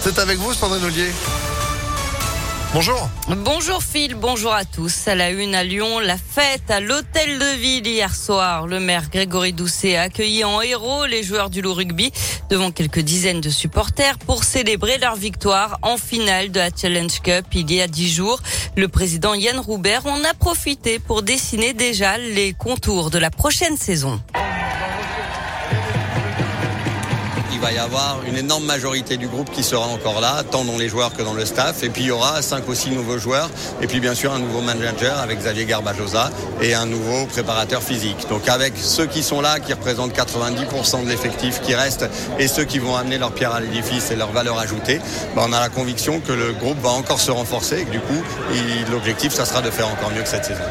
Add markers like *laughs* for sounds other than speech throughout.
C'est avec vous, Sandrine Ollier. Bonjour. Bonjour Phil, bonjour à tous. À la une à Lyon, la fête à l'hôtel de ville hier soir. Le maire Grégory Doucet a accueilli en héros les joueurs du loup rugby devant quelques dizaines de supporters pour célébrer leur victoire en finale de la Challenge Cup il y a dix jours. Le président Yann Roubert en a profité pour dessiner déjà les contours de la prochaine saison. Il va y avoir une énorme majorité du groupe qui sera encore là, tant dans les joueurs que dans le staff. Et puis il y aura cinq ou six nouveaux joueurs. Et puis bien sûr un nouveau manager avec Xavier Garbajosa et un nouveau préparateur physique. Donc avec ceux qui sont là, qui représentent 90% de l'effectif qui reste, et ceux qui vont amener leur pierre à l'édifice et leur valeur ajoutée, ben, on a la conviction que le groupe va encore se renforcer et que du coup, l'objectif, ça sera de faire encore mieux que cette saison.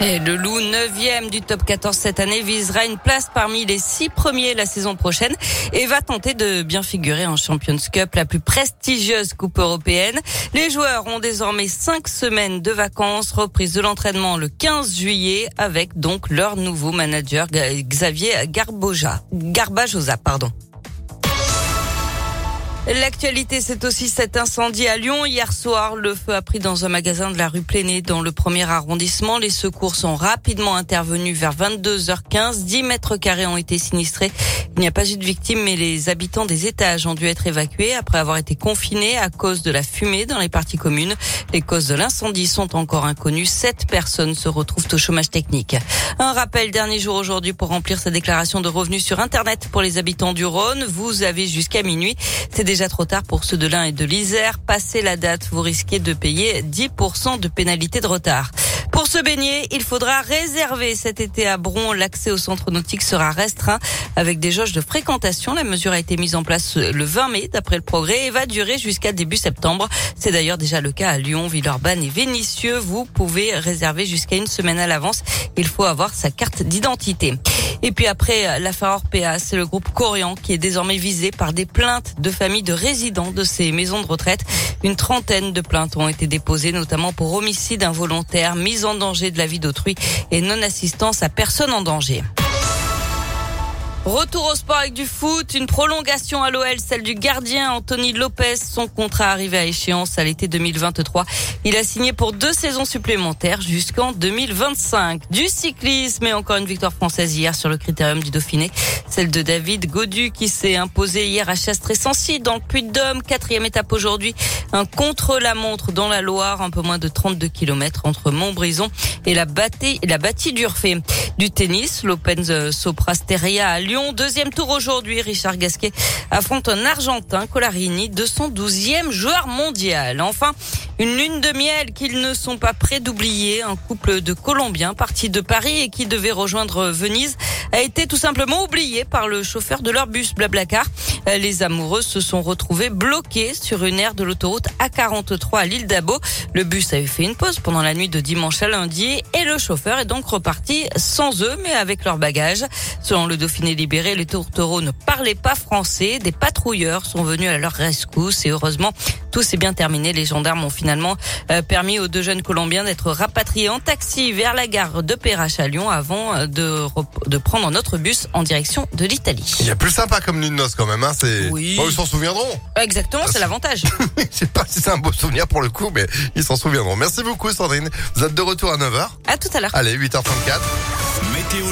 Et le Loup, 9e du top 14 cette année, visera une place parmi les six premiers la saison prochaine et va tenter de bien figurer en Champions Cup, la plus prestigieuse coupe européenne. Les joueurs ont désormais cinq semaines de vacances, reprise de l'entraînement le 15 juillet avec donc leur nouveau manager Xavier Garboja, Garbajosa, pardon. L'actualité, c'est aussi cet incendie à Lyon. Hier soir, le feu a pris dans un magasin de la rue Plénée, dans le premier arrondissement. Les secours sont rapidement intervenus vers 22h15. 10 mètres carrés ont été sinistrés. Il n'y a pas eu de victimes, mais les habitants des étages ont dû être évacués après avoir été confinés à cause de la fumée dans les parties communes. Les causes de l'incendie sont encore inconnues. Sept personnes se retrouvent au chômage technique. Un rappel dernier jour aujourd'hui pour remplir sa déclaration de revenus sur Internet pour les habitants du Rhône. Vous avez jusqu'à minuit. C'est déjà trop tard pour ceux de l'Ain et de l'Isère. Passez la date, vous risquez de payer 10% de pénalité de retard. Pour se baigner, il faudra réserver cet été à Bron. L'accès au centre nautique sera restreint avec des jauges de fréquentation. La mesure a été mise en place le 20 mai d'après le progrès et va durer jusqu'à début septembre. C'est d'ailleurs déjà le cas à Lyon, Villeurbanne et Vénissieux. Vous pouvez réserver jusqu'à une semaine à l'avance. Il faut avoir sa carte d'identité. Et puis après l'affaire Orpea, c'est le groupe Corian qui est désormais visé par des plaintes de familles de résidents de ces maisons de retraite. Une trentaine de plaintes ont été déposées, notamment pour homicide involontaire, mise en danger de la vie d'autrui et non-assistance à personne en danger. Retour au sport avec du foot, une prolongation à l'OL, celle du gardien Anthony Lopez. Son contrat arrivé à échéance à l'été 2023. Il a signé pour deux saisons supplémentaires jusqu'en 2025. Du cyclisme et encore une victoire française hier sur le critérium du Dauphiné. Celle de David Godu qui s'est imposé hier à Chastres-Sancy dans le Puy-de-Dôme. Quatrième étape aujourd'hui. Un contre-la-montre dans la Loire, un peu moins de 32 km entre Montbrison et la bâtie, la bâtie d'Urfé. Du tennis, l'Open Soprasteria à Lyon Deuxième tour aujourd'hui. Richard Gasquet affronte un Argentin, Colarini, 212e joueur mondial. Enfin, une lune de miel qu'ils ne sont pas prêts d'oublier. Un couple de Colombiens parti de Paris et qui devait rejoindre Venise a été tout simplement oublié par le chauffeur de leur bus Blablacar. Les amoureux se sont retrouvés bloqués sur une aire de l'autoroute A43 à l'île d'Abo. Le bus avait fait une pause pendant la nuit de dimanche à lundi et le chauffeur est donc reparti sans eux mais avec leurs bagages. Selon le Dauphiné libéré, les tourtereaux ne parlaient pas français. Des patrouilleurs sont venus à leur rescousse et heureusement tout s'est bien terminé. Les gendarmes ont finalement euh, permis aux deux jeunes Colombiens d'être rapatriés en taxi vers la gare de Perrache à Lyon avant euh, de, de prendre notre bus en direction de l'Italie. Il y a plus sympa comme lune noce quand même. Hein, c'est... Oui. ils s'en souviendront. Exactement, c'est l'avantage. *laughs* Je sais pas si c'est un beau souvenir pour le coup, mais ils s'en souviendront. Merci beaucoup Sandrine. Vous êtes de retour à 9h. À tout à l'heure. Allez, 8h34. Météo